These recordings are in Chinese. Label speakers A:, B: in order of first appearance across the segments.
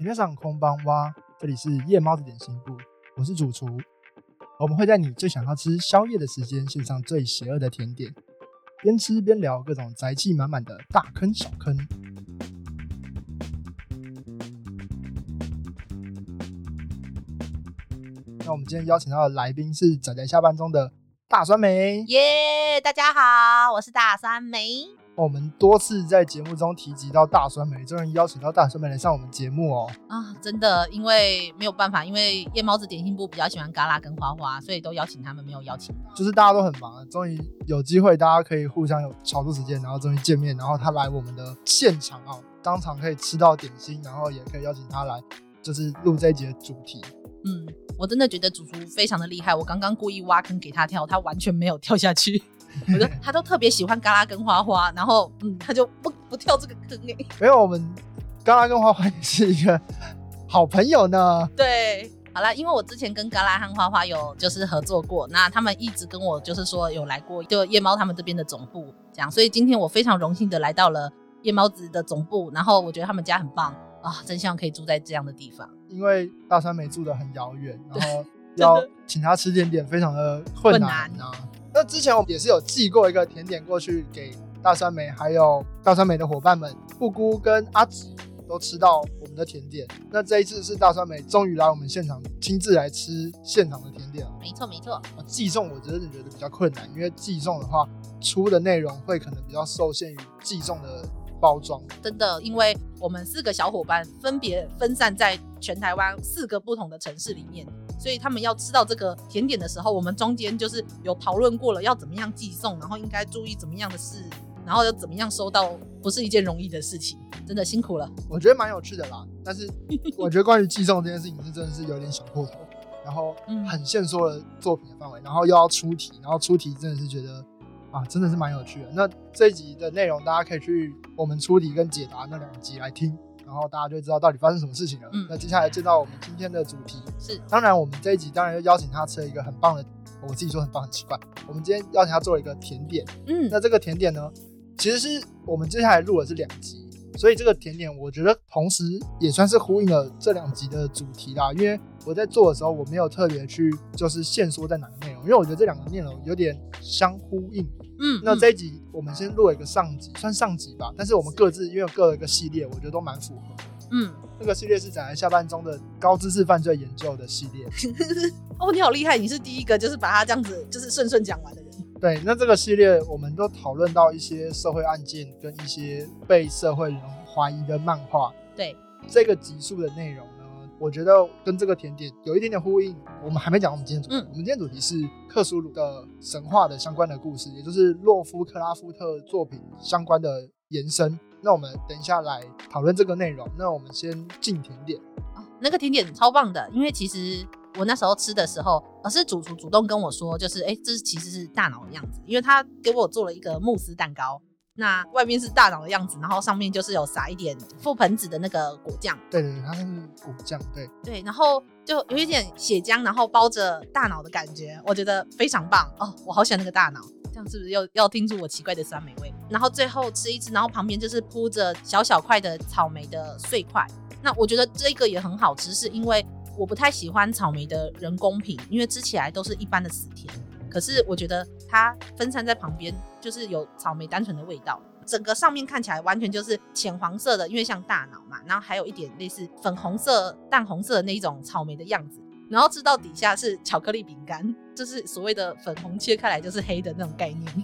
A: 皆さんこんばんは，这里是夜猫子点心部，我是主厨。我们会在你最想要吃宵夜的时间，献上最邪恶的甜点，边吃边聊各种宅气满满的大坑小坑。那我们今天邀请到的来宾是仔仔下班中的大酸梅。
B: 耶大家好，我是大酸梅。
A: 我们多次在节目中提及到大酸梅，终于邀请到大酸梅来上我们节目哦。
B: 啊，真的，因为没有办法，因为夜猫子点心部比较喜欢嘎啦跟花花，所以都邀请他们，没有邀请。
A: 就是大家都很忙，终于有机会，大家可以互相有超出时间，然后终于见面，然后他来我们的现场啊，当场可以吃到点心，然后也可以邀请他来，就是录这一集的主题。
B: 嗯，我真的觉得主厨非常的厉害，我刚刚故意挖坑给他跳，他完全没有跳下去。我觉得他都特别喜欢嘎啦跟花花，然后嗯，他就不不跳这个坑哎。
A: 没有，我们嘎啦跟花花也是一个好朋友呢。
B: 对，好啦，因为我之前跟嘎啦和花花有就是合作过，那他们一直跟我就是说有来过，就夜猫他们这边的总部这样，所以今天我非常荣幸的来到了夜猫子的总部，然后我觉得他们家很棒啊，真希望可以住在这样的地方。
A: 因为大山梅住的很遥远，然后 要请他吃点点非常的困难啊。那之前我们也是有寄过一个甜点过去给大酸梅，还有大酸梅的伙伴们，布姑跟阿紫都吃到我们的甜点。那这一次是大酸梅终于来我们现场亲自来吃现场的甜点了。
B: 没错没错，
A: 寄送我真的觉得比较困难，因为寄送的话出的内容会可能比较受限于寄送的包装。
B: 真的，因为我们四个小伙伴分别分散在全台湾四个不同的城市里面。所以他们要吃到这个甜点的时候，我们中间就是有讨论过了，要怎么样寄送，然后应该注意怎么样的事，然后要怎么样收到，不是一件容易的事情，真的辛苦了。
A: 我觉得蛮有趣的啦，但是 我觉得关于寄送这件事情是真的是有点想破头，然后很限缩了作品的范围，然后又要出题，然后出题真的是觉得啊，真的是蛮有趣的。那这一集的内容大家可以去我们出题跟解答那两集来听。然后大家就知道到底发生什么事情了。嗯，那接下来见到我们今天的主题
B: 是，
A: 当然我们这一集当然要邀请他吃了一个很棒的，我自己说很棒很奇怪。我们今天邀请他做了一个甜点。嗯，那这个甜点呢，其实是我们接下来录的是两集，所以这个甜点我觉得同时也算是呼应了这两集的主题啦。因为我在做的时候我没有特别去就是限缩在哪个内容，因为我觉得这两个内容有点相呼应。嗯，那这一集我们先录了一个上集，算上集吧。但是我们各自因为各有一个系列，我觉得都蛮符合。嗯，那个系列是在下半中的高知识犯罪研究的系列。
B: 哦，你好厉害，你是第一个就是把它这样子就是顺顺讲完的人。
A: 对，那这个系列我们都讨论到一些社会案件跟一些被社会人怀疑的漫画。
B: 对，
A: 这个集数的内容呢。我觉得跟这个甜点有一点点呼应。我们还没讲我们今天主题，我们今天主题是克苏鲁的神话的相关的故事，也就是洛夫克拉夫特作品相关的延伸。那我们等一下来讨论这个内容。那我们先进甜点
B: 啊，那个甜点超棒的，因为其实我那时候吃的时候，而是主厨主动跟我说，就是哎，这是其实是大脑的样子，因为他给我做了一个慕斯蛋糕。那外面是大脑的样子，然后上面就是有撒一点覆盆子的那个果酱。
A: 对对对，它是果酱。对
B: 对，然后就有一点血浆，然后包着大脑的感觉，我觉得非常棒哦。我好喜欢那个大脑，这样是不是又要听出我奇怪的酸梅味？然后最后吃一吃，然后旁边就是铺着小小块的草莓的碎块。那我觉得这个也很好吃，是因为我不太喜欢草莓的人工品，因为吃起来都是一般的死甜。可是我觉得它分散在旁边，就是有草莓单纯的味道。整个上面看起来完全就是浅黄色的，因为像大脑嘛。然后还有一点类似粉红色、淡红色的那一种草莓的样子。然后吃到底下是巧克力饼干，就是所谓的粉红切开来就是黑的那种概念。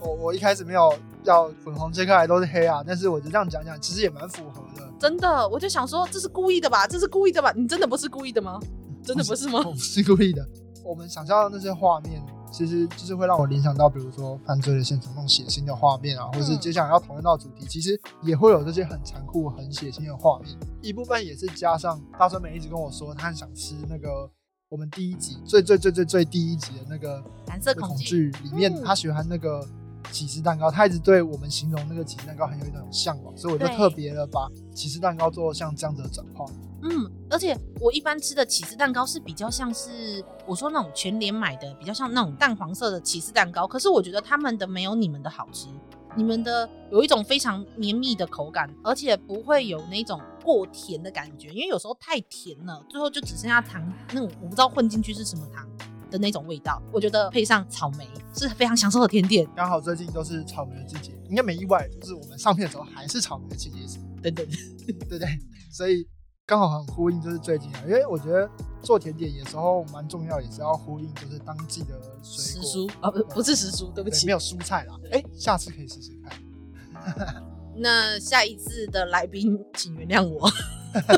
A: 我我一开始没有要粉红切开来都是黑啊，但是我就这样讲讲，其实也蛮符合。
B: 真的，我就想说这是故意的吧？这是故意的吧？你真的不是故意的吗？真的不是吗？
A: 我不 是故意的。我们想象的那些画面，其实就是会让我联想到，比如说犯罪的现场那种血腥的画面啊，或者是接下来要讨论到主题，其实也会有这些很残酷、很血腥的画面。一部分也是加上大川美一直跟我说，他很想吃那个我们第一集最最最最最第一集的那个
B: 蓝色
A: 恐惧里面，他喜欢那个起司蛋糕，他一直对我们形容那个起司蛋糕很有一种向往，所以我就特别的把起司蛋糕做像这样子的转化。
B: 嗯，而且我一般吃的起司蛋糕是比较像是我说那种全联买的，比较像那种淡黄色的起司蛋糕。可是我觉得他们的没有你们的好吃，你们的有一种非常绵密的口感，而且不会有那种过甜的感觉，因为有时候太甜了，最后就只剩下糖那种我不知道混进去是什么糖的那种味道。我觉得配上草莓是非常享受的甜点。
A: 刚好最近都是草莓的季节，应该没意外，就是我们上片的时候还是草莓的季节，
B: 等等，
A: 对对？所以刚好很呼应，就是最近啊，因为我觉得做甜点有时候蛮重要，也是要呼应就是当季的水
B: 果啊，不不是时蔬，对不起，
A: 没有蔬菜啦。哎，下次可以试试看。
B: 那下一次的来宾，请原谅我，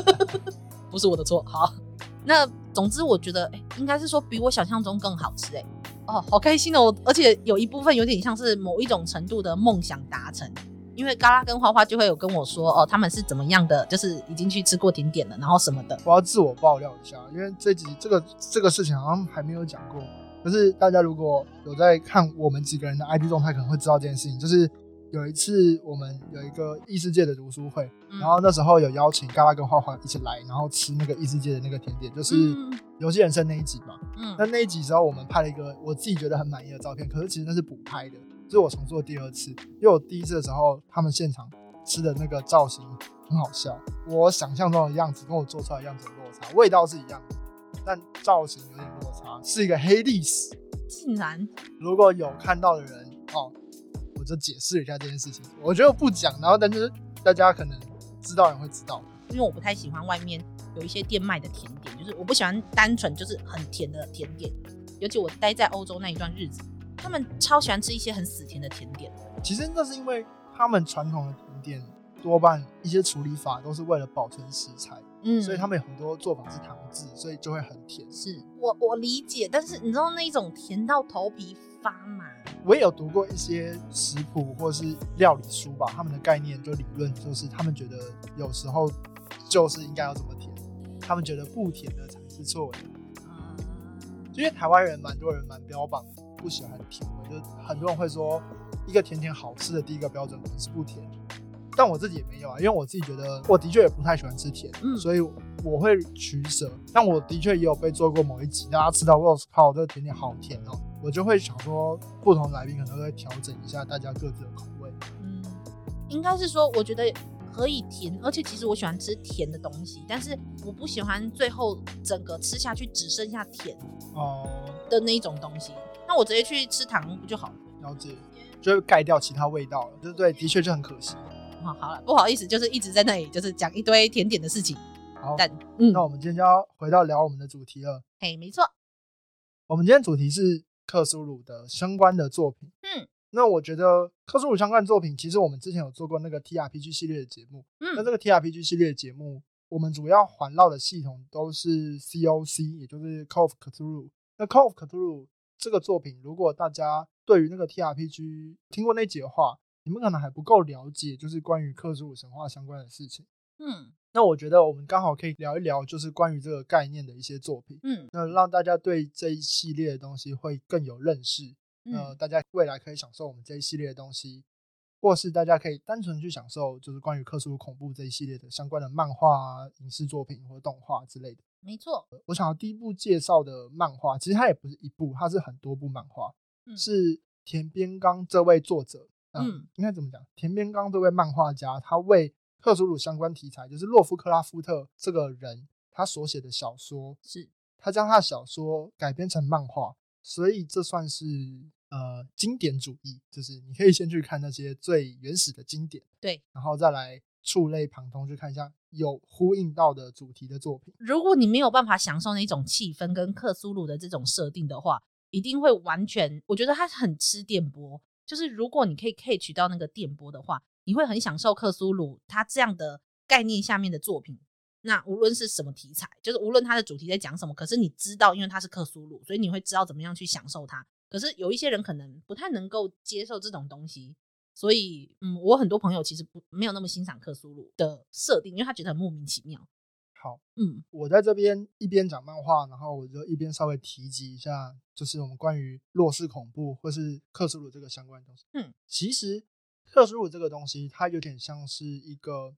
B: 不是我的错。好，那总之我觉得，哎，应该是说比我想象中更好吃，哎，哦，好开心哦！而且有一部分有点像是某一种程度的梦想达成，因为嘎拉跟花花就会有跟我说，哦，他们是怎么样的，就是已经去吃过甜点了，然后什么的。
A: 我要自我爆料一下，因为这集这个这个事情好像还没有讲过，可是大家如果有在看我们几个人的 ID 状态，可能会知道这件事情，就是。有一次，我们有一个异世界的读书会，然后那时候有邀请嘎拉跟花花一起来，然后吃那个异世界的那个甜点，就是游戏人生那一集嘛。嗯，那那一集时候，我们拍了一个我自己觉得很满意的照片，可是其实那是补拍的，就是我重做第二次，因为我第一次的时候，他们现场吃的那个造型很好笑，我想象中的样子跟我做出来的样子有落差，味道是一样的，但造型有点落差，是一个黑历史。
B: 竟然，
A: 如果有看到的人哦。就解释一下这件事情，我觉得不讲，然后但是大家可能知道人会知道，
B: 因为我不太喜欢外面有一些店卖的甜点，就是我不喜欢单纯就是很甜的甜点，尤其我待在欧洲那一段日子，他们超喜欢吃一些很死甜的甜点。
A: 其实那是因为他们传统的甜点多半一些处理法都是为了保存食材，嗯，所以他们有很多做法是糖制，所以就会很甜。
B: 是我我理解，但是你知道那一种甜到头皮发麻。
A: 我也有读过一些食谱或是料理书吧，他们的概念就理论就是他们觉得有时候就是应该要这么甜，他们觉得不甜的才是错的。因为台湾人蛮多人蛮标榜不喜欢甜味，就很多人会说一个甜甜好吃的第一个标准可能是不甜，但我自己也没有啊，因为我自己觉得我的确也不太喜欢吃甜，所以我会取舍。但我的确也有被做过某一集，大家吃到 rose 好，这个甜点好甜哦。我就会想说，不同来宾可能会调整一下大家各自的口味。
B: 嗯，应该是说，我觉得可以甜，而且其实我喜欢吃甜的东西，但是我不喜欢最后整个吃下去只剩下甜哦的那一种东西。那我直接去吃糖不就好了？
A: 了解，就会盖掉其他味道了，对对？的确就很可惜。
B: 好，好了，不好意思，就是一直在那里就是讲一堆甜点的事情。
A: 好，但嗯，那我们今天就要回到聊我们的主题了。
B: 嘿，没错，
A: 我们今天主题是。克苏鲁的相关的作品，嗯，那我觉得克苏鲁相关作品，其实我们之前有做过那个 T R P G 系列的节目，嗯，那这个 T R P G 系列的节目，我们主要环绕的系统都是 C O C，也就是 Call of Cthulhu。那 Call of Cthulhu 这个作品，如果大家对于那个 T R P G 听过那节的话，你们可能还不够了解，就是关于克苏鲁神话相关的事情，嗯。那我觉得我们刚好可以聊一聊，就是关于这个概念的一些作品，嗯，那让大家对这一系列的东西会更有认识，呃，大家未来可以享受我们这一系列的东西，或是大家可以单纯去享受，就是关于克苏鲁恐怖这一系列的相关的漫画、啊影视作品或动画之类的。
B: 没错，
A: 我想要第一部介绍的漫画，其实它也不是一部，它是很多部漫画，是田边刚这位作者，嗯，应该怎么讲？田边刚这位漫画家，他为克苏鲁相关题材就是洛夫克拉夫特这个人，他所写的小说
B: 是
A: 他将他的小说改编成漫画，所以这算是呃经典主义，就是你可以先去看那些最原始的经典，
B: 对，
A: 然后再来触类旁通去看一下有呼应到的主题的作品。
B: 如果你没有办法享受那种气氛跟克苏鲁的这种设定的话，一定会完全，我觉得他很吃电波，就是如果你可以 catch 到那个电波的话。你会很享受克苏鲁他这样的概念下面的作品，那无论是什么题材，就是无论它的主题在讲什么，可是你知道，因为它是克苏鲁，所以你会知道怎么样去享受它。可是有一些人可能不太能够接受这种东西，所以嗯，我很多朋友其实不没有那么欣赏克苏鲁的设定，因为他觉得很莫名其妙。
A: 好，嗯，我在这边一边讲漫画，然后我就一边稍微提及一下，就是我们关于弱势恐怖或是克苏鲁这个相关的东西。嗯，其实。克苏鲁这个东西，它有点像是一个，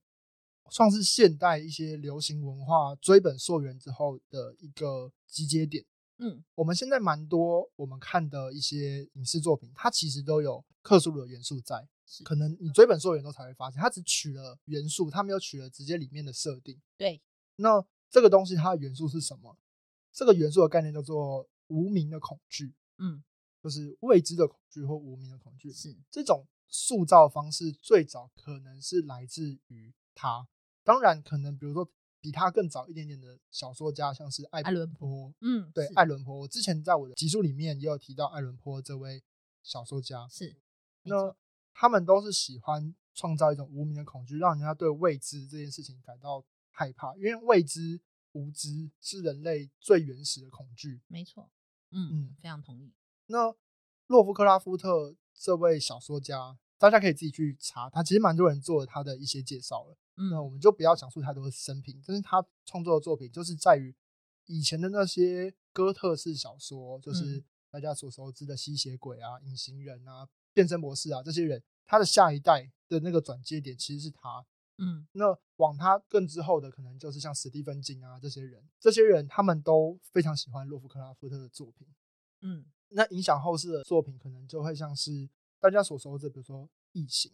A: 算是现代一些流行文化追本溯源之后的一个集结点。嗯，我们现在蛮多我们看的一些影视作品，它其实都有克苏鲁的元素在。可能你追本溯源都才会发现，它只取了元素，它没有取了直接里面的设定。
B: 对，
A: 那这个东西它的元素是什么？这个元素的概念叫做无名的恐惧。嗯，就是未知的恐惧或无名的恐惧。
B: 是
A: 这种塑造方式最早可能是来自于他。当然，可能比如说比他更早一点点的小说家，像是
B: 爱伦坡。
A: 嗯，对，爱伦坡。我之前在我的集数里面也有提到爱伦坡这位小说家。
B: 是，
A: 那他们都是喜欢创造一种无名的恐惧，让人家对未知这件事情感到害怕，因为未知、无知是人类最原始的恐惧。
B: 没错。嗯嗯，非常同意。
A: 那洛夫克拉夫特这位小说家，大家可以自己去查，他其实蛮多人做他的一些介绍了。那我们就不要讲述太多的生平，但是他创作的作品就是在于以前的那些哥特式小说，就是大家所熟知的吸血鬼啊、隐形人啊、变身博士啊这些人，他的下一代的那个转接点其实是他。嗯，那往他更之后的，可能就是像史蒂芬金啊这些人，这些人他们都非常喜欢洛夫克拉夫特的作品。嗯，那影响后世的作品，可能就会像是大家所熟知，比如说《异形》。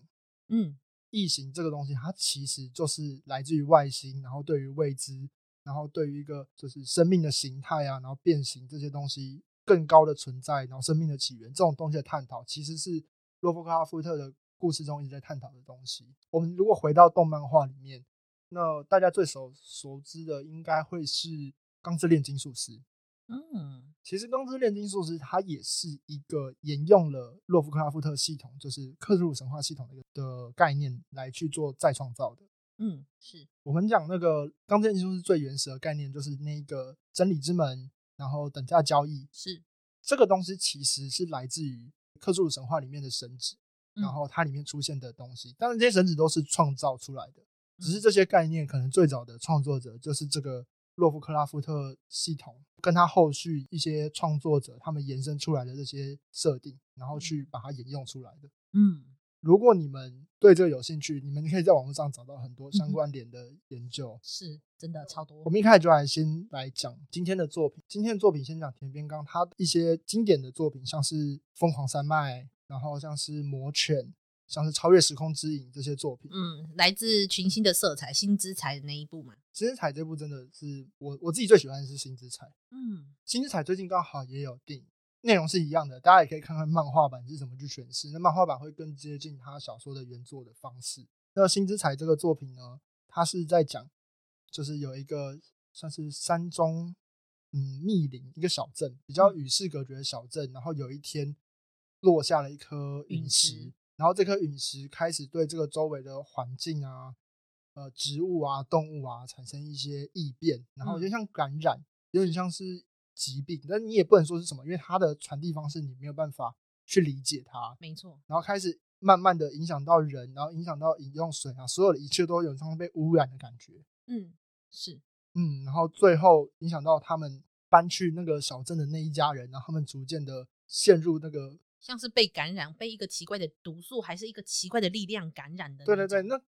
A: 嗯。异形这个东西，它其实就是来自于外星，然后对于未知，然后对于一个就是生命的形态啊，然后变形这些东西更高的存在，然后生命的起源这种东西的探讨，其实是洛夫克拉夫特的故事中一直在探讨的东西。我们如果回到动漫画里面，那大家最熟熟知的应该会是《钢之炼金术师》。嗯。其实《钢之炼金术师》它也是一个沿用了洛夫克拉夫特系统，就是克苏鲁神话系统的一个的概念来去做再创造的。
B: 嗯，是
A: 我们讲那个《钢之炼金术师》最原始的概念，就是那个真理之门，然后等价交易。
B: 是
A: 这个东西其实是来自于克苏鲁神话里面的神旨，然后它里面出现的东西。当然，这些神旨都是创造出来的，只是这些概念可能最早的创作者就是这个。洛夫克拉夫特系统跟他后续一些创作者他们延伸出来的这些设定，然后去把它沿用出来的。嗯，如果你们对这个有兴趣，你们可以在网络上找到很多相关联的研究，
B: 是真的超多。
A: 我们一开始就来先来讲今天的作品。今天的作品先讲田边刚他一些经典的作品，像是《疯狂山脉》，然后像是《魔犬》。像是超越时空之影这些作品，
B: 嗯，来自群星的色彩，新之彩的那一部嘛。
A: 新之彩这部真的是我我自己最喜欢的是新之彩，嗯，新之彩最近刚好也有电影，内容是一样的，大家也可以看看漫画版是怎么去诠释。那漫画版会更接近他小说的原作的方式。那新之彩这个作品呢，它是在讲，就是有一个算是山中，嗯，密林一个小镇，比较与世隔绝的小镇，然后有一天落下了一颗陨石。然后这颗陨石开始对这个周围的环境啊、呃植物啊、动物啊产生一些异变，然后就像感染，有点像是疾病，但你也不能说是什么，因为它的传递方式你没有办法去理解它。
B: 没错。
A: 然后开始慢慢的影响到人，然后影响到饮用水啊，所有的一切都有像被污染的感觉。
B: 嗯，是。
A: 嗯，然后最后影响到他们搬去那个小镇的那一家人，然后他们逐渐的陷入那个。
B: 像是被感染，被一个奇怪的毒素，还是一个奇怪的力量感染的。
A: 对对对，那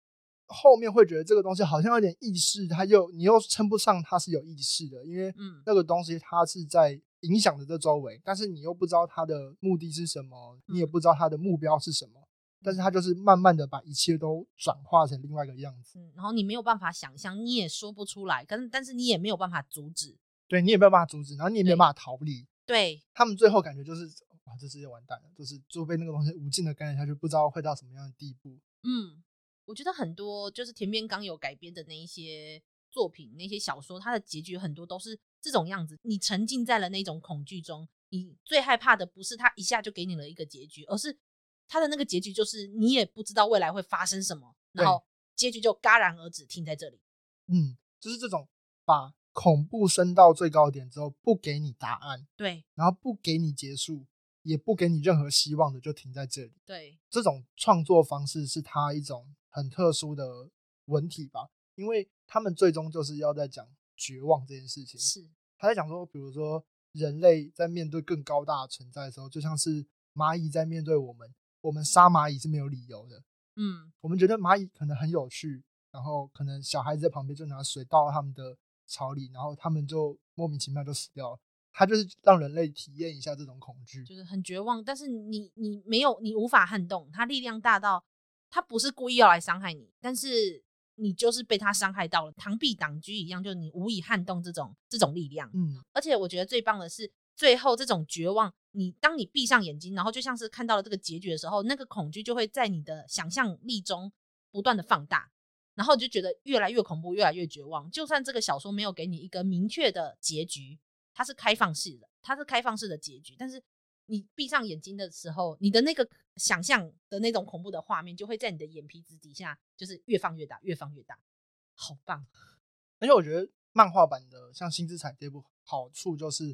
A: 后面会觉得这个东西好像有点意识，它又你又称不上它是有意识的，因为嗯那个东西它是在影响着这周围，但是你又不知道它的目的是什么，你也不知道它的目标是什么，但是它就是慢慢的把一切都转化成另外一个样子。
B: 然后你没有办法想象，你也说不出来，但但是你也没有办法阻止。
A: 对你也没有办法阻止，然后你也没有办法逃离。
B: 对
A: 他们最后感觉就是。哇，这世界完蛋了！就是就被那个东西无尽的感染下去，不知道会到什么样的地步。
B: 嗯，我觉得很多就是田边刚有改编的那一些作品，那些小说，它的结局很多都是这种样子。你沉浸在了那种恐惧中，你最害怕的不是他一下就给你了一个结局，而是他的那个结局就是你也不知道未来会发生什么，然后结局就戛然而止，停在这里。
A: 嗯，就是这种把恐怖升到最高点之后，不给你答案，
B: 对，
A: 然后不给你结束。也不给你任何希望的，就停在这里。
B: 对，
A: 这种创作方式是他一种很特殊的文体吧，因为他们最终就是要在讲绝望这件事情。
B: 是，
A: 他在讲说，比如说人类在面对更高大的存在的时候，就像是蚂蚁在面对我们，我们杀蚂蚁是没有理由的。嗯，我们觉得蚂蚁可能很有趣，然后可能小孩子在旁边就拿水倒到他们的巢里，然后他们就莫名其妙就死掉了。它就是让人类体验一下这种恐惧，
B: 就是很绝望。但是你你没有，你无法撼动它，力量大到他不是故意要来伤害你，但是你就是被他伤害到了，螳臂挡车一样，就是你无以撼动这种这种力量。嗯，而且我觉得最棒的是，最后这种绝望，你当你闭上眼睛，然后就像是看到了这个结局的时候，那个恐惧就会在你的想象力中不断的放大。然后你就觉得越来越恐怖，越来越绝望。就算这个小说没有给你一个明确的结局，它是开放式的，它是开放式的结局。但是你闭上眼睛的时候，你的那个想象的那种恐怖的画面，就会在你的眼皮子底下，就是越放越大，越放越大。好棒！
A: 而且我觉得漫画版的像《新之彩》这部好处就是，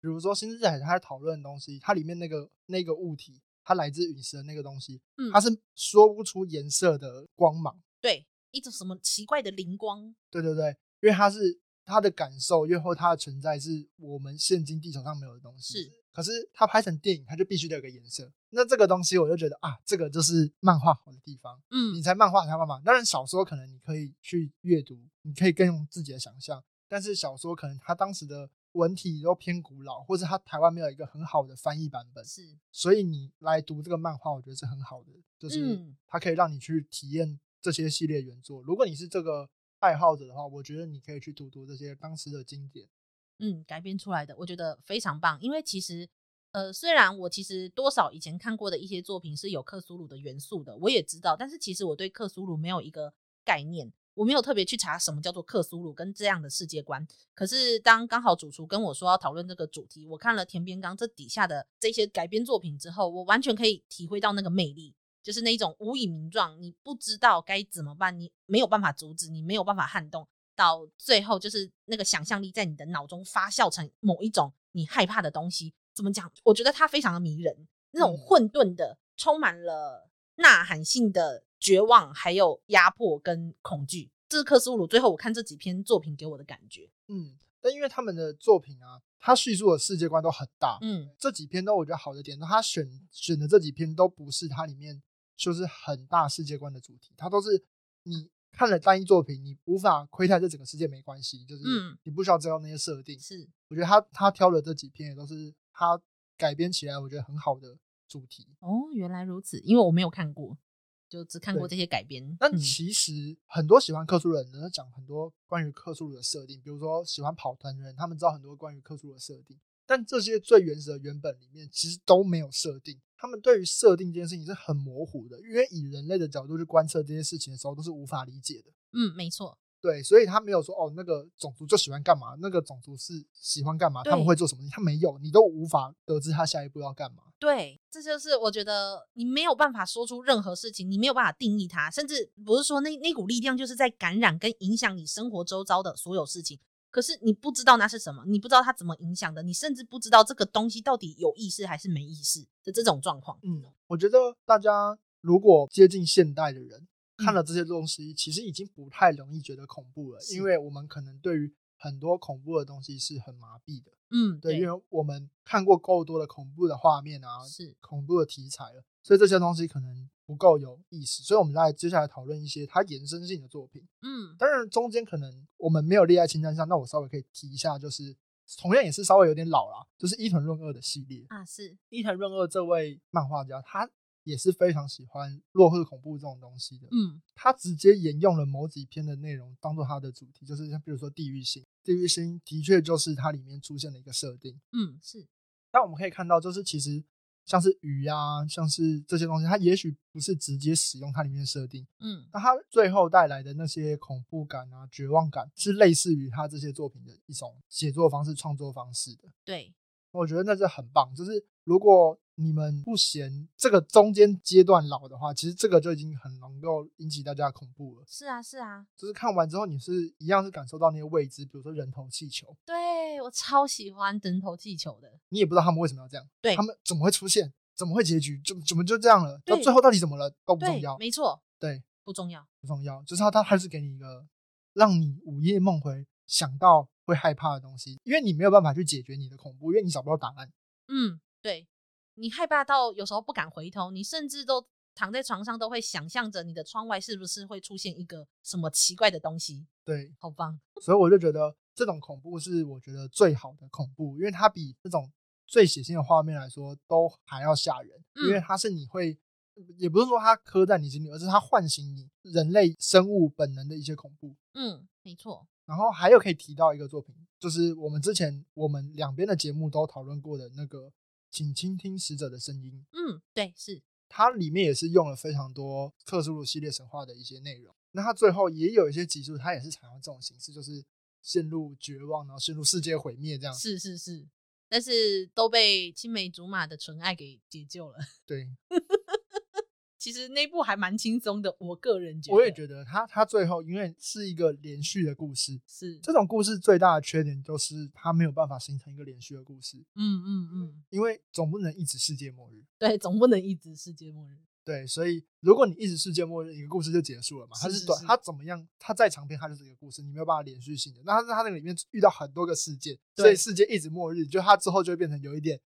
A: 比如说《新之彩》它在讨论的东西，它里面那个那个物体，它来自陨石的那个东西，嗯，它是说不出颜色的光芒。
B: 对。一种什么奇怪的灵光？
A: 对对对，因为它是它的感受，又或它的存在是我们现今地球上没有的东西。
B: 是，
A: 可是它拍成电影，它就必须得有个颜色。那这个东西，我就觉得啊，这个就是漫画好的地方。嗯，你才漫画才漫画。当然，小说可能你可以去阅读，你可以更用自己的想象。但是小说可能它当时的文体都偏古老，或者它台湾没有一个很好的翻译版本。
B: 是，
A: 所以你来读这个漫画，我觉得是很好的，就是它可以让你去体验。这些系列原作，如果你是这个爱好者的话，我觉得你可以去读读这些当时的经典。
B: 嗯，改编出来的，我觉得非常棒。因为其实，呃，虽然我其实多少以前看过的一些作品是有克苏鲁的元素的，我也知道，但是其实我对克苏鲁没有一个概念，我没有特别去查什么叫做克苏鲁跟这样的世界观。可是当刚好主厨跟我说要讨论这个主题，我看了田边刚这底下的这些改编作品之后，我完全可以体会到那个魅力。就是那种无以名状，你不知道该怎么办，你没有办法阻止，你没有办法撼动，到最后就是那个想象力在你的脑中发酵成某一种你害怕的东西。怎么讲？我觉得它非常的迷人，那种混沌的、充满了呐喊性的绝望，还有压迫跟恐惧。这是克苏鲁最后我看这几篇作品给我的感觉。
A: 嗯，但因为他们的作品啊，他叙述的世界观都很大。嗯，这几篇都我觉得好的点，他选选的这几篇都不是它里面。就是很大世界观的主题，它都是你看了单一作品，你无法窥探这整个世界没关系，就是你不需要知道那些设定。
B: 是，
A: 我觉得他他挑的这几篇也都是他改编起来，我觉得很好的主题。
B: 哦，原来如此，因为我没有看过，就只看过这些改编。
A: 但其实很多喜欢克苏鲁的人讲很多关于克苏鲁的设定，比如说喜欢跑团的人，他们知道很多关于克苏鲁的设定，但这些最原始的原本里面其实都没有设定。他们对于设定这件事情是很模糊的，因为以人类的角度去观测这些事情的时候，都是无法理解的。
B: 嗯，没错。
A: 对，所以他没有说哦，那个种族就喜欢干嘛，那个种族是喜欢干嘛，他们会做什么？他没有，你都无法得知他下一步要干嘛。
B: 对，这就是我觉得你没有办法说出任何事情，你没有办法定义它，甚至不是说那那股力量就是在感染跟影响你生活周遭的所有事情。可是你不知道那是什么，你不知道它怎么影响的，你甚至不知道这个东西到底有意识还是没意识的这种状况。
A: 嗯，我觉得大家如果接近现代的人看了这些东西，其实已经不太容易觉得恐怖了，因为我们可能对于很多恐怖的东西是很麻痹的。
B: 嗯，
A: 对，因为我们看过够多的恐怖的画面啊，
B: 是
A: 恐怖的题材了，所以这些东西可能。不够有意思，所以我们来接下来讨论一些它延伸性的作品。
B: 嗯，
A: 当然中间可能我们没有列在清单上，那我稍微可以提一下，就是同样也是稍微有点老了，就是伊藤润二的系列
B: 啊。是
A: 伊藤润二这位漫画家，他也是非常喜欢洛克恐怖这种东西的。
B: 嗯，
A: 他直接沿用了某几篇的内容当做他的主题，就是像比如说地狱星，地狱星的确就是它里面出现的一个设定。
B: 嗯，是。
A: 但我们可以看到，就是其实。像是鱼呀，像是这些东西，它也许不是直接使用它里面的设定，
B: 嗯，
A: 那它最后带来的那些恐怖感啊、绝望感，是类似于他这些作品的一种写作方式、创作方式的。
B: 对，
A: 我觉得那是很棒。就是如果你们不嫌这个中间阶段老的话，其实这个就已经很能够引起大家恐怖了。
B: 是啊，是啊，
A: 就是看完之后，你是一样是感受到那些未知，比如说人头气球。
B: 对我超喜欢人头气球的。
A: 你也不知道他们为什么要这样，
B: 对
A: 他们怎么会出现？怎么会结局？就怎么就这样了？到最后到底怎么了？都不重要。
B: 没错，
A: 对，
B: 不重要，
A: 不重要。就是他，他还是给你一个让你午夜梦回想到会害怕的东西，因为你没有办法去解决你的恐怖，因为你找不到答案。
B: 嗯，对，你害怕到有时候不敢回头，你甚至都躺在床上都会想象着你的窗外是不是会出现一个什么奇怪的东西。
A: 对，
B: 好棒。
A: 所以我就觉得这种恐怖是我觉得最好的恐怖，因为它比这种。最血腥的画面来说，都还要吓人，因为它是你会也不是说它刻在你心里，而是它唤醒你人类生物本能的一些恐怖。
B: 嗯，没错。
A: 然后还有可以提到一个作品，就是我们之前我们两边的节目都讨论过的那个，请倾听死者的声音。
B: 嗯，对，是
A: 它里面也是用了非常多克苏鲁系列神话的一些内容。那它最后也有一些集数，它也是采用这种形式，就是陷入绝望，然后陷入世界毁灭这样。
B: 是是是，但是都被青梅竹马的纯爱给解救了。
A: 对。
B: 其实那部还蛮轻松的，我个人觉得。
A: 我也觉得他他最后因为是一个连续的故事，
B: 是
A: 这种故事最大的缺点就是它没有办法形成一个连续的故事。
B: 嗯嗯嗯，
A: 因为总不能一直世界末日。
B: 对，总不能一直世界末日。
A: 对，所以如果你一直世界末日，一个故事就结束了嘛？它是短，它怎么样？它再长篇，它就是一个故事，你没有办法连续性的。那它在它那个里面遇到很多个事件，所以世界一直末日，就它之后就会变成有一点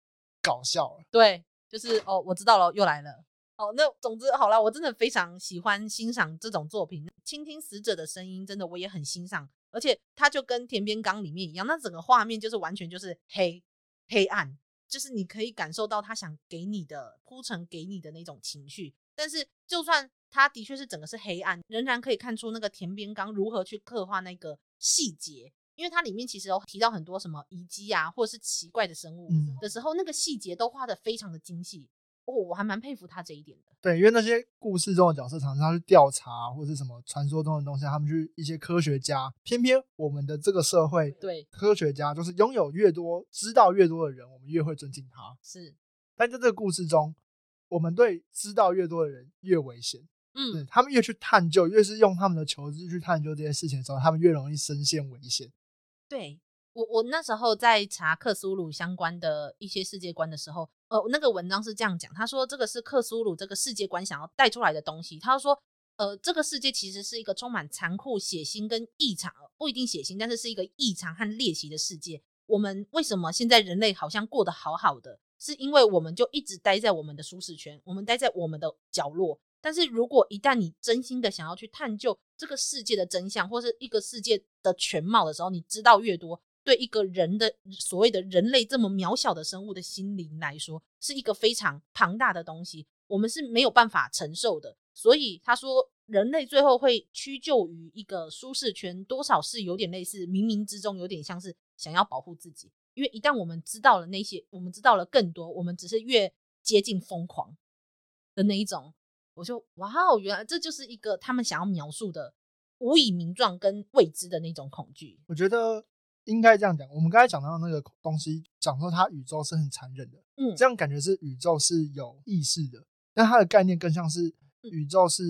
A: 搞笑了。
B: 对，就是哦，我知道了，又来了。哦，那总之好了，我真的非常喜欢欣赏这种作品，倾听死者的声音，真的我也很欣赏。而且它就跟田边刚里面一样，那整个画面就是完全就是黑黑暗，就是你可以感受到他想给你的铺陈给你的那种情绪。但是就算他的确是整个是黑暗，仍然可以看出那个田边刚如何去刻画那个细节，因为它里面其实有提到很多什么遗迹啊，或者是奇怪的生物的时候，那个细节都画的非常的精细。哦，我还蛮佩服他这一点的。
A: 对，因为那些故事中的角色常常去调查或者是什么传说中的东西，他们去一些科学家。偏偏我们的这个社会，
B: 对
A: 科学家就是拥有越多、知道越多的人，我们越会尊敬他。
B: 是，
A: 但在这个故事中，我们对知道越多的人越危险。
B: 嗯，
A: 对他们越去探究，越是用他们的求知去探究这些事情的时候，他们越容易深陷危险。
B: 对。我我那时候在查克苏鲁相关的一些世界观的时候，呃，那个文章是这样讲，他说这个是克苏鲁这个世界观想要带出来的东西。他说，呃，这个世界其实是一个充满残酷、血腥跟异常，不一定血腥，但是是一个异常和猎奇的世界。我们为什么现在人类好像过得好好的，是因为我们就一直待在我们的舒适圈，我们待在我们的角落。但是如果一旦你真心的想要去探究这个世界的真相，或是一个世界的全貌的时候，你知道越多。对一个人的所谓的人类这么渺小的生物的心灵来说，是一个非常庞大的东西，我们是没有办法承受的。所以他说，人类最后会屈就于一个舒适圈，多少是有点类似冥冥之中有点像是想要保护自己。因为一旦我们知道了那些，我们知道了更多，我们只是越接近疯狂的那一种。我就哇哦，原来这就是一个他们想要描述的无以名状跟未知的那种恐惧。
A: 我觉得。应该这样讲，我们刚才讲到那个东西，讲说它宇宙是很残忍的，
B: 嗯，
A: 这样感觉是宇宙是有意识的，但它的概念更像是宇宙是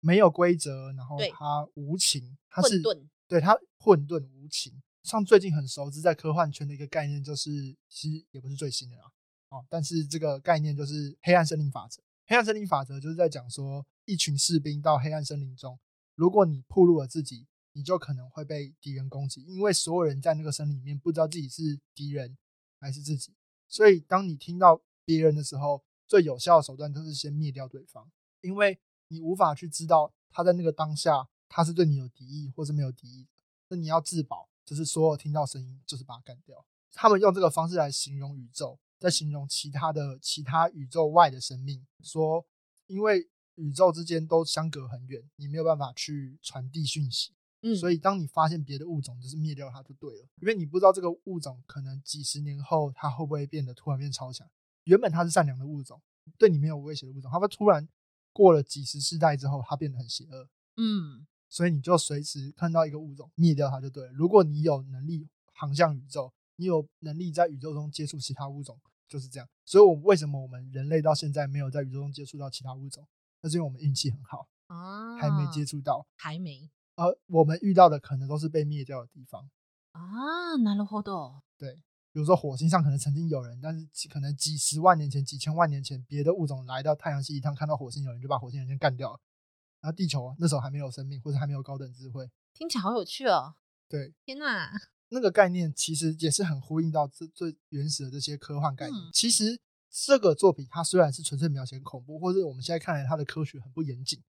A: 没有规则，然后它无情，它是对它混沌无情。像最近很熟知在科幻圈的一个概念，就是其实也不是最新的啦，哦，但是这个概念就是黑暗森林法则。黑暗森林法则就是在讲说，一群士兵到黑暗森林中，如果你暴露了自己。你就可能会被敌人攻击，因为所有人在那个森林里面不知道自己是敌人还是自己，所以当你听到别人的时候，最有效的手段都是先灭掉对方，因为你无法去知道他在那个当下他是对你有敌意或是没有敌意，那你要自保，就是所有听到声音就是把他干掉。他们用这个方式来形容宇宙，在形容其他的其他宇宙外的生命，说因为宇宙之间都相隔很远，你没有办法去传递讯息。所以，当你发现别的物种，就是灭掉它就对了，因为你不知道这个物种可能几十年后它会不会变得突然变超强。原本它是善良的物种，对你没有威胁的物种，它会突然过了几十世代之后，它变得很邪恶。
B: 嗯，
A: 所以你就随时看到一个物种灭掉它就对了。如果你有能力航向宇宙，你有能力在宇宙中接触其他物种，就是这样。所以，我为什么我们人类到现在没有在宇宙中接触到其他物种？那是因为我们运气很好
B: 啊，
A: 还没接触到，
B: 还没。
A: 而我们遇到的可能都是被灭掉的地方
B: 啊，なるほど。
A: 对，比如说火星上可能曾经有人，但是可能几十万年前、几千万年前，别的物种来到太阳系一趟，看到火星有人就把火星人先干掉了。然后地球那时候还没有生命，或者还没有高等智慧，
B: 听起来好有趣哦。
A: 对，
B: 天哪，
A: 那个概念其实也是很呼应到最最原始的这些科幻概念。其实这个作品它虽然是纯粹描写恐怖，或者我们现在看来它的科学很不严谨。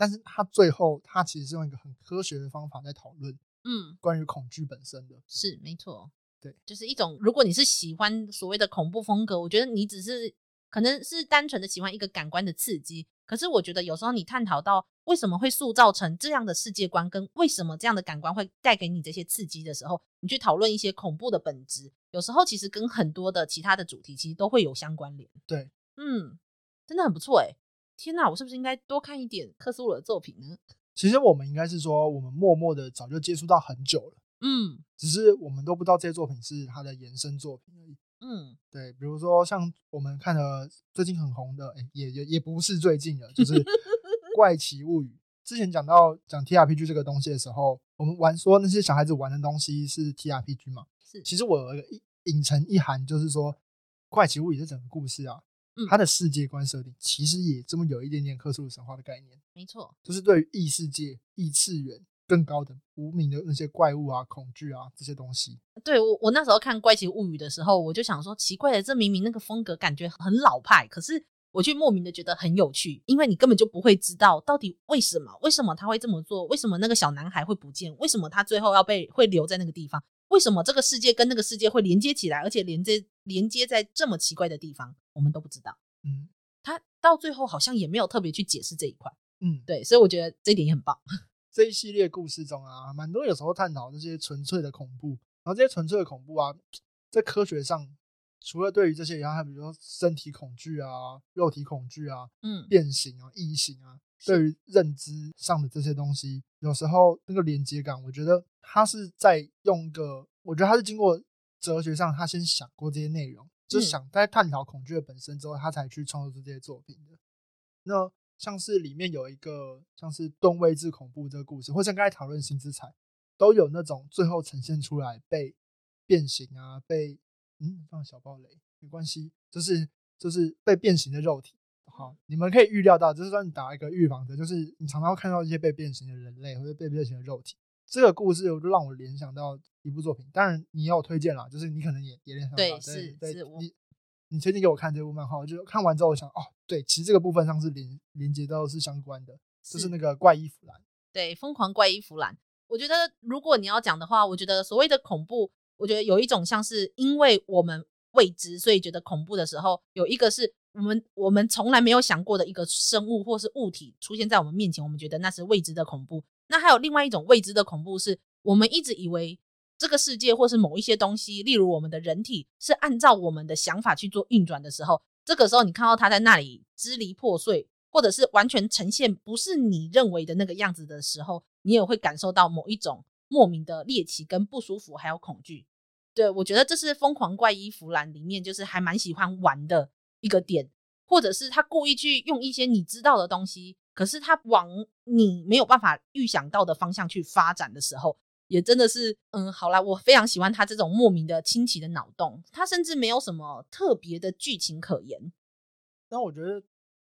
A: 但是他最后，他其实是用一个很科学的方法在讨论，
B: 嗯，
A: 关于恐惧本身的
B: 是没错，
A: 对，
B: 就是一种，如果你是喜欢所谓的恐怖风格，我觉得你只是可能是单纯的喜欢一个感官的刺激。可是我觉得有时候你探讨到为什么会塑造成这样的世界观，跟为什么这样的感官会带给你这些刺激的时候，你去讨论一些恐怖的本质，有时候其实跟很多的其他的主题其实都会有相关联。
A: 对，
B: 嗯，真的很不错哎。天哪，我是不是应该多看一点克苏鲁的作品呢？
A: 其实我们应该是说，我们默默的早就接触到很久了，嗯，只是我们都不知道这些作品是他的延伸作品而已，嗯，对，比如说像我们看的最近很红的，哎，也也也不是最近的，就是《怪奇物语》。之前讲到讲 T R P G 这个东西的时候，我们玩说那些小孩子玩的东西是 T R P G 嘛？
B: 是。
A: 其实我有一个隐成一含，就是说《怪奇物语》这整个故事啊。它的世界观设定其实也这么有一点点克苏鲁神话的概念，
B: 没错，
A: 就是对于异世界、异次元更高的无名的那些怪物啊、恐惧啊这些东西。
B: 对我，我那时候看《怪奇物语》的时候，我就想说，奇怪的，这明明那个风格感觉很老派，可是我却莫名的觉得很有趣，因为你根本就不会知道到底为什么，为什么他会这么做，为什么那个小男孩会不见，为什么他最后要被会留在那个地方，为什么这个世界跟那个世界会连接起来，而且连接连接在这么奇怪的地方，我们都不知道。嗯。他到最后好像也没有特别去解释这一块，嗯，对，所以我觉得这一点也很棒。
A: 这一系列故事中啊，蛮多有时候探讨这些纯粹的恐怖，然后这些纯粹的恐怖啊，在科学上，除了对于这些以外，还比如说身体恐惧啊、肉体恐惧啊、嗯、变形啊、异形啊，对于认知上的这些东西，有时候那个连接感，我觉得他是在用一个，我觉得他是经过哲学上，他先想过这些内容。就是想在探讨恐惧的本身之后，他才去创作出这些作品的。那像是里面有一个像是盾位置恐怖这个故事，或像刚才讨论新之彩，都有那种最后呈现出来被变形啊，被嗯放小暴雷没关系，就是就是被变形的肉体。好，你们可以预料到，就是说你打一个预防针，就是你常常会看到一些被变形的人类或者被变形的肉体。这个故事就让我联想到一部作品，当然你要推荐啦，就是你可能也也联想到，
B: 对，是是，
A: 你你推荐给我看这部漫画，我就看完之后我想，哦，对，其实这个部分上是连连接到是相关的，就是那个怪医弗兰，
B: 对，疯狂怪医弗兰。我觉得如果你要讲的话，我觉得所谓的恐怖，我觉得有一种像是因为我们未知，所以觉得恐怖的时候，有一个是我们我们从来没有想过的一个生物或是物体出现在我们面前，我们觉得那是未知的恐怖。那还有另外一种未知的恐怖，是我们一直以为这个世界或是某一些东西，例如我们的人体，是按照我们的想法去做运转的时候，这个时候你看到它在那里支离破碎，或者是完全呈现不是你认为的那个样子的时候，你也会感受到某一种莫名的猎奇、跟不舒服，还有恐惧。对我觉得这是《疯狂怪医弗兰》里面就是还蛮喜欢玩的一个点，或者是他故意去用一些你知道的东西。可是他往你没有办法预想到的方向去发展的时候，也真的是，嗯，好啦，我非常喜欢他这种莫名的清奇的脑洞，他甚至没有什么特别的剧情可言。
A: 那我觉得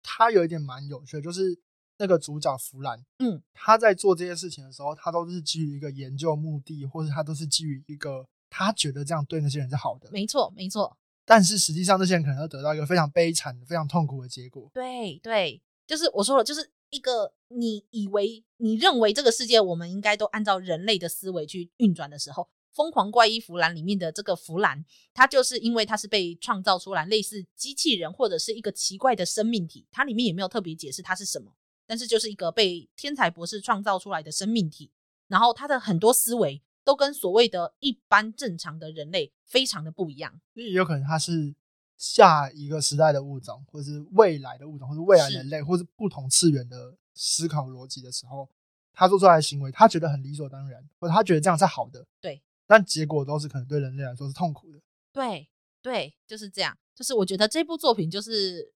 A: 他有一点蛮有趣的，就是那个主角弗兰，嗯，他在做这些事情的时候，他都是基于一个研究目的，或者他都是基于一个他觉得这样对那些人是好的。
B: 没错，没错。
A: 但是实际上，那些人可能要得到一个非常悲惨、非常痛苦的结果。
B: 对对。就是我说了，就是一个你以为、你认为这个世界我们应该都按照人类的思维去运转的时候，疯狂怪医弗兰里面的这个弗兰，他就是因为他是被创造出来类似机器人或者是一个奇怪的生命体，它里面也没有特别解释它是什么，但是就是一个被天才博士创造出来的生命体，然后他的很多思维都跟所谓的一般正常的人类非常的不一样，
A: 也有可能他是。下一个时代的物种，或者是未来的物种，或是未来人类，或是不同次元的思考逻辑的时候，他做出来的行为，他觉得很理所当然，或者他觉得这样是好的，
B: 对。
A: 但结果都是可能对人类来说是痛苦的。
B: 对对，就是这样。就是我觉得这部作品，就是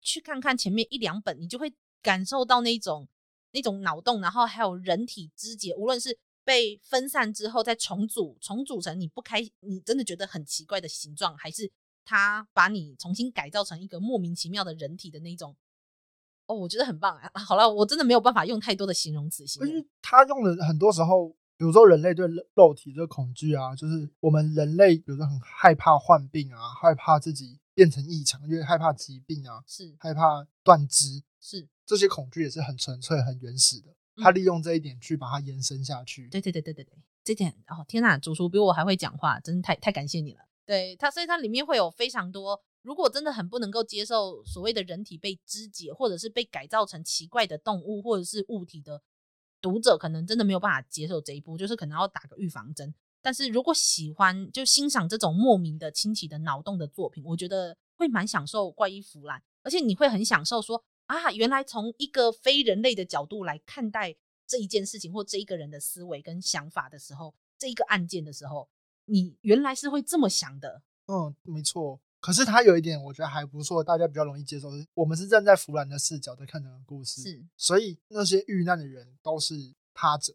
B: 去看看前面一两本，你就会感受到那种那种脑洞，然后还有人体肢解，无论是被分散之后再重组，重组成你不开，你真的觉得很奇怪的形状，还是。他把你重新改造成一个莫名其妙的人体的那种，哦，我觉得很棒啊！好了，我真的没有办法用太多的形容词形容。
A: 因为他用的很多时候，比如说人类对肉体的恐惧啊，就是我们人类，比如说很害怕患病啊，害怕自己变成异常，因为害怕疾病啊，
B: 是
A: 害怕断肢，
B: 是
A: 这些恐惧也是很纯粹、很原始的。他利用这一点去把它延伸下去。
B: 对对对对对对，这点哦，天哪，主厨比我还会讲话，真是太太感谢你了。对它，所以它里面会有非常多如果真的很不能够接受所谓的人体被肢解，或者是被改造成奇怪的动物或者是物体的读者，可能真的没有办法接受这一步，就是可能要打个预防针。但是如果喜欢就欣赏这种莫名的清奇的脑洞的作品，我觉得会蛮享受怪医腐烂，而且你会很享受说啊，原来从一个非人类的角度来看待这一件事情或这一个人的思维跟想法的时候，这一个案件的时候，你原来是会这么想的。
A: 嗯，没错。可是他有一点我觉得还不错，大家比较容易接受，我们是站在弗兰的视角在看这个故事，
B: 是，
A: 所以那些遇难的人都是他者。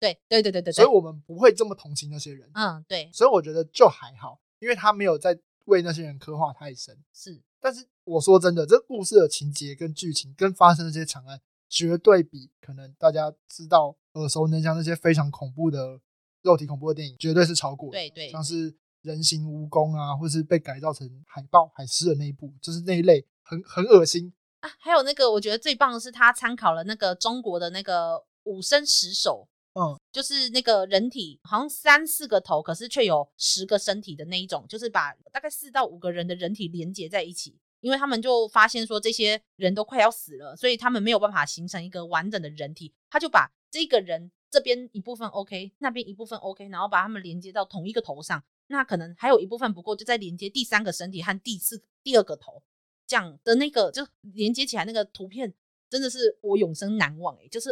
B: 对对对对对，
A: 所以我们不会这么同情那些人。
B: 嗯，对。
A: 所以我觉得就还好，因为他没有在为那些人刻画太深。
B: 是，
A: 但是我说真的，这故事的情节跟剧情跟发生那些惨案，绝对比可能大家知道耳熟能详那些非常恐怖的肉体恐怖的电影，绝对是超过。
B: 对对，
A: 像是人形蜈蚣啊，或是被改造成海豹、海狮的那一部，就是那一类很很恶心
B: 啊。还有那个，我觉得最棒的是他参考了那个中国的那个五生十手。
A: 嗯，
B: 就是那个人体好像三四个头，可是却有十个身体的那一种，就是把大概四到五个人的人体连接在一起，因为他们就发现说这些人都快要死了，所以他们没有办法形成一个完整的人体，他就把这个人这边一部分 OK，那边一部分 OK，然后把它们连接到同一个头上，那可能还有一部分不够，就再连接第三个身体和第四第二个头，这样的那个就连接起来那个图片。真的是我永生难忘哎，就是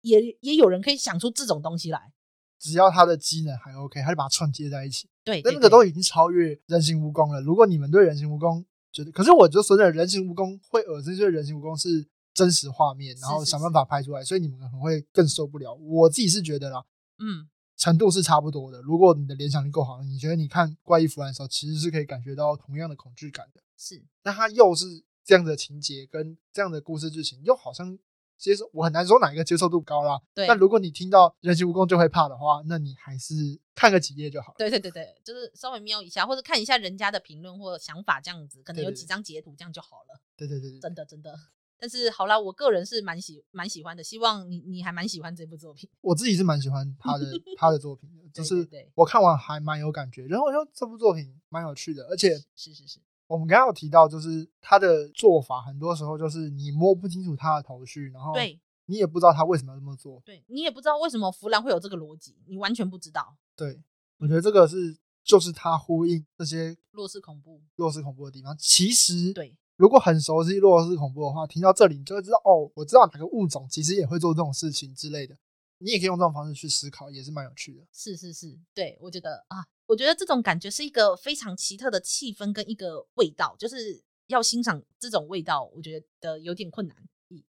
B: 也也有人可以想出这种东西来，
A: 只要他的机能还 OK，他就把它串接在一起。
B: 对，
A: 那个都已经超越人形蜈蚣了。如果你们对人形蜈蚣觉得，可是我就说的人形蜈蚣会恶心，就是人形蜈蚣是真实画面，然后想办法拍出来，所以你们可能会更受不了。我自己是觉得啦，
B: 嗯，
A: 程度是差不多的。如果你的联想力够好，你觉得你看怪异弗兰的时候，其实是可以感觉到同样的恐惧感的。
B: 是，
A: 那它又是这样的情节跟这样的故事剧情，又好像。接受我很难说哪一个接受度高啦。
B: 对。
A: 但如果你听到人形蜈蚣就会怕的话，那你还是看个几页就好。
B: 对对对对，就是稍微瞄一下或者看一下人家的评论或想法这样子，可能有几张截图这样就好了。
A: 对对对对，
B: 真的真的。但是好啦，我个人是蛮喜蛮喜欢的，希望你你还蛮喜欢这部作品。
A: 我自己是蛮喜欢 他的他的作品的，就是我看完还蛮有感觉，然后我觉得这部作品蛮有趣的，而且
B: 是是是。
A: 我们刚刚有提到，就是他的做法，很多时候就是你摸不清楚他的头绪，然后
B: 对。
A: 你也不知道他为什么要这么做，
B: 对你也不知道为什么弗兰会有这个逻辑，你完全不知道。
A: 对，我觉得这个是就是他呼应这些
B: 弱势恐怖、
A: 弱势恐怖的地方。其实，
B: 对，
A: 如果很熟悉弱势恐怖的话，听到这里你就会知道，哦，我知道哪个物种其实也会做这种事情之类的。你也可以用这种方式去思考，也是蛮有趣的。
B: 是是是，对我觉得啊，我觉得这种感觉是一个非常奇特的气氛跟一个味道，就是要欣赏这种味道，我觉得有点困难。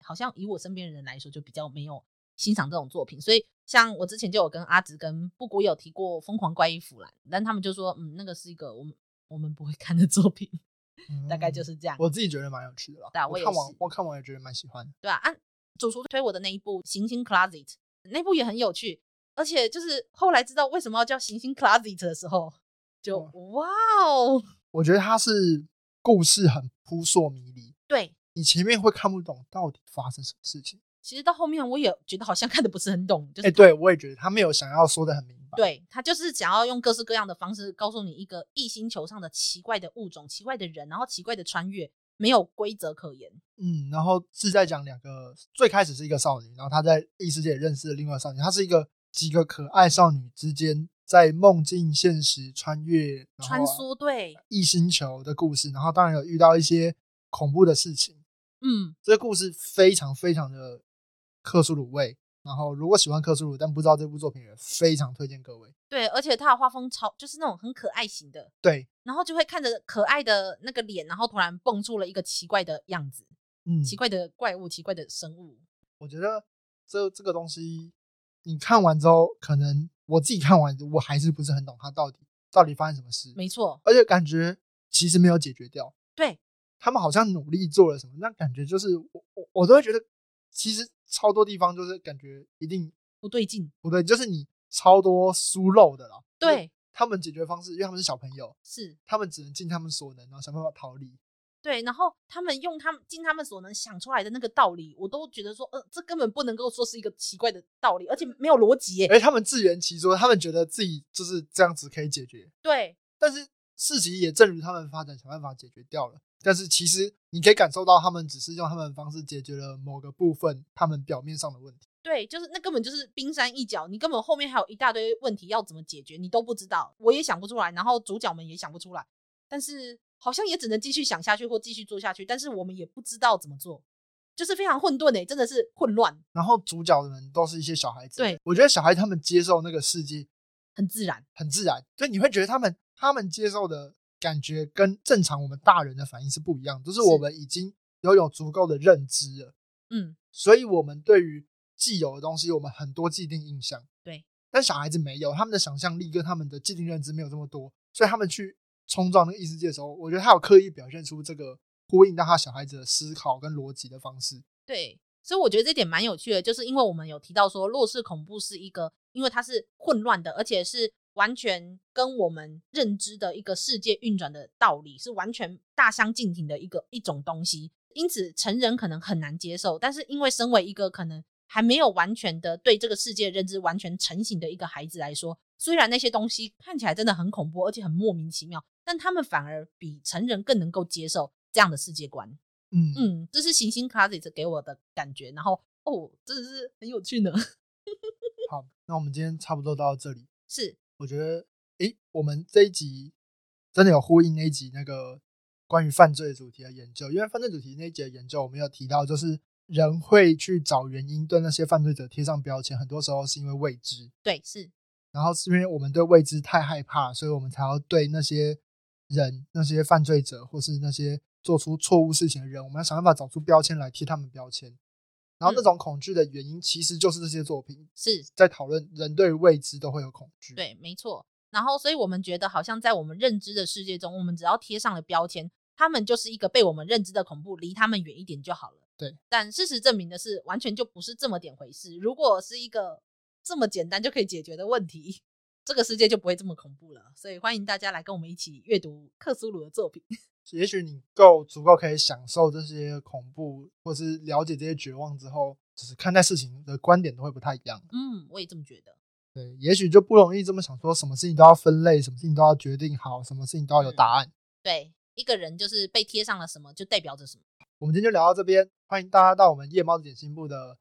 B: 好像以我身边的人来说，就比较没有欣赏这种作品，所以像我之前就有跟阿直跟布谷有提过《疯狂怪异弗兰》，但他们就说，嗯，那个是一个我们我们不会看的作品，大概就是这样。
A: 我自己觉得蛮有趣的啦，
B: 对，
A: 我看完我看完也觉得蛮喜欢。
B: 对啊，按主厨推我的那一部《行星 Closet》，那部也很有趣，而且就是后来知道为什么要叫《行星 Closet》的时候，就哇哦，
A: 我觉得它是故事很扑朔迷离，
B: 对。
A: 你前面会看不懂到底发生什么事情，
B: 其实到后面我也觉得好像看的不是很懂。哎，
A: 对我也觉得他没有想要说的很明白。
B: 对他就是想要用各式各样的方式告诉你一个异星球上的奇怪的物种、奇怪的人，然后奇怪的穿越，没有规则可言。
A: 嗯，然后是在讲两个，最开始是一个少女，然后她在异世界认识了另外少女，她是一个几个可爱少女之间在梦境现实穿越
B: 穿梭对
A: 异星球的故事，然后当然有遇到一些恐怖的事情。
B: 嗯，
A: 这个故事非常非常的克苏鲁味，然后如果喜欢克苏鲁但不知道这部作品，也非常推荐各位。
B: 对，而且他的画风超就是那种很可爱型的，
A: 对，
B: 然后就会看着可爱的那个脸，然后突然蹦出了一个奇怪的样子，
A: 嗯，
B: 奇怪的怪物，奇怪的生物。
A: 我觉得这这个东西，你看完之后，可能我自己看完，我还是不是很懂它到底到底发生什么事。
B: 没错，
A: 而且感觉其实没有解决掉。
B: 对。
A: 他们好像努力做了什么，那感觉就是我我我都会觉得，其实超多地方就是感觉一定
B: 不对劲，
A: 不对，就是你超多疏漏的啦。
B: 对，
A: 他们解决方式，因为他们是小朋友，
B: 是
A: 他们只能尽他们所能，然后想办法逃离。
B: 对，然后他们用他们尽他们所能想出来的那个道理，我都觉得说，呃，这根本不能够说是一个奇怪的道理，而且没有逻辑耶。
A: 哎，他们自圆其说，他们觉得自己就是这样子可以解决。
B: 对，
A: 但是事情也正如他们发展，想办法解决掉了。但是其实你可以感受到，他们只是用他们的方式解决了某个部分他们表面上的问题。
B: 对，就是那根本就是冰山一角，你根本后面还有一大堆问题要怎么解决，你都不知道，我也想不出来，然后主角们也想不出来，但是好像也只能继续想下去或继续做下去，但是我们也不知道怎么做，就是非常混沌诶，真的是混乱。
A: 然后主角们都是一些小孩子，
B: 对
A: 我觉得小孩他们接受那个世界
B: 很自然，
A: 很自然，所以你会觉得他们他们接受的感觉跟正常我们大人的反应是不一样，就是我们已经拥有足够的认知了，
B: 嗯，
A: 所以我们对于。既有的东西，我们很多既定印象，
B: 对，
A: 但小孩子没有，他们的想象力跟他们的既定认知没有这么多，所以他们去冲撞那个异世界的时候，我觉得他有刻意表现出这个呼应到他小孩子的思考跟逻辑的方式。
B: 对，所以我觉得这点蛮有趣的，就是因为我们有提到说，弱势恐怖是一个，因为它是混乱的，而且是完全跟我们认知的一个世界运转的道理是完全大相径庭的一个一种东西，因此成人可能很难接受，但是因为身为一个可能。还没有完全的对这个世界认知完全成型的一个孩子来说，虽然那些东西看起来真的很恐怖，而且很莫名其妙，但他们反而比成人更能够接受这样的世界观。
A: 嗯
B: 嗯，这是行星 classes 给我的感觉。然后哦，真的是很有趣呢。
A: 好，那我们今天差不多到这里。
B: 是，
A: 我觉得，诶，我们这一集真的有呼应那一集那个关于犯罪主题的研究，因为犯罪主题那一集的研究我们有提到，就是。人会去找原因，对那些犯罪者贴上标签，很多时候是因为未知。
B: 对，是。
A: 然后是因为我们对未知太害怕，所以我们才要对那些人、那些犯罪者，或是那些做出错误事情的人，我们要想办法找出标签来贴他们标签。然后那种恐惧的原因，其实就是这些作品
B: 是
A: 在讨论人对未知都会有恐惧。
B: 对，没错。然后，所以我们觉得，好像在我们认知的世界中，我们只要贴上了标签，他们就是一个被我们认知的恐怖，离他们远一点就好了。
A: 对，
B: 但事实证明的是，完全就不是这么点回事。如果是一个这么简单就可以解决的问题，这个世界就不会这么恐怖了。所以欢迎大家来跟我们一起阅读克苏鲁的作品。
A: 也许你够足够可以享受这些恐怖，或是了解这些绝望之后，只是看待事情的观点都会不太一样。
B: 嗯，我也这么觉得。
A: 对，也许就不容易这么想，说什么事情都要分类，什么事情都要决定好，什么事情都要有答案。
B: 对，一个人就是被贴上了什么，就代表着什么。
A: 我们今天就聊到这边，欢迎大家到我们夜猫子点心部的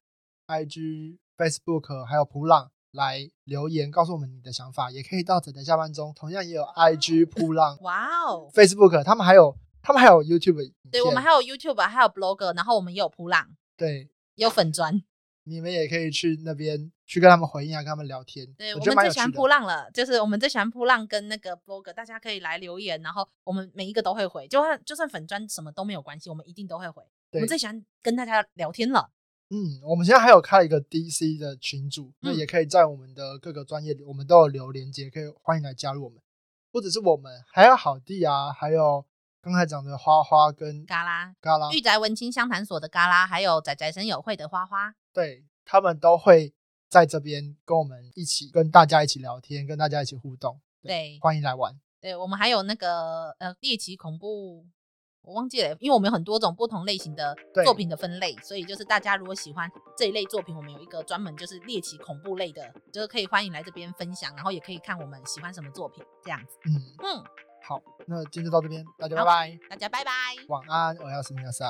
A: IG、Facebook 还有普朗来留言，告诉我们你的想法。也可以到仔仔下班中，同样也有 IG、普浪，
B: 哇哦
A: ，Facebook，他们还有他们还有 YouTube，
B: 对我们还有 YouTube，还有 Blog，然后我们也有普浪，
A: 对，
B: 有粉砖。
A: 你们也可以去那边去跟他们回应啊，跟他们聊天。
B: 对
A: 我
B: 们最喜欢扑浪了，就是我们最喜欢扑浪跟那个 blog，大家可以来留言，然后我们每一个都会回，就算就算粉砖什么都没有关系，我们一定都会回。我们最喜欢跟大家聊天了。
A: 嗯，我们现在还有开一个 DC 的群组，那也可以在我们的各个专业，我们都有留连接，可以欢迎来加入我们。不只是我们，还有好弟啊，还有刚才讲的花花跟
B: 嘎啦
A: 嘎啦，
B: 玉宅文青相谈所的嘎啦，还有仔仔生友会的花花。
A: 对他们都会在这边跟我们一起，跟大家一起聊天，跟大家一起互动。
B: 对，
A: 欢迎来玩。
B: 对我们还有那个呃猎奇恐怖，我忘记了，因为我们有很多种不同类型的作品的分类，所以就是大家如果喜欢这一类作品，我们有一个专门就是猎奇恐怖类的，就是可以欢迎来这边分享，然后也可以看我们喜欢什么作品这样子。
A: 嗯嗯，好，那今天就到这边，大家拜拜，
B: 大家拜拜，
A: 晚安，我要是米亚赛。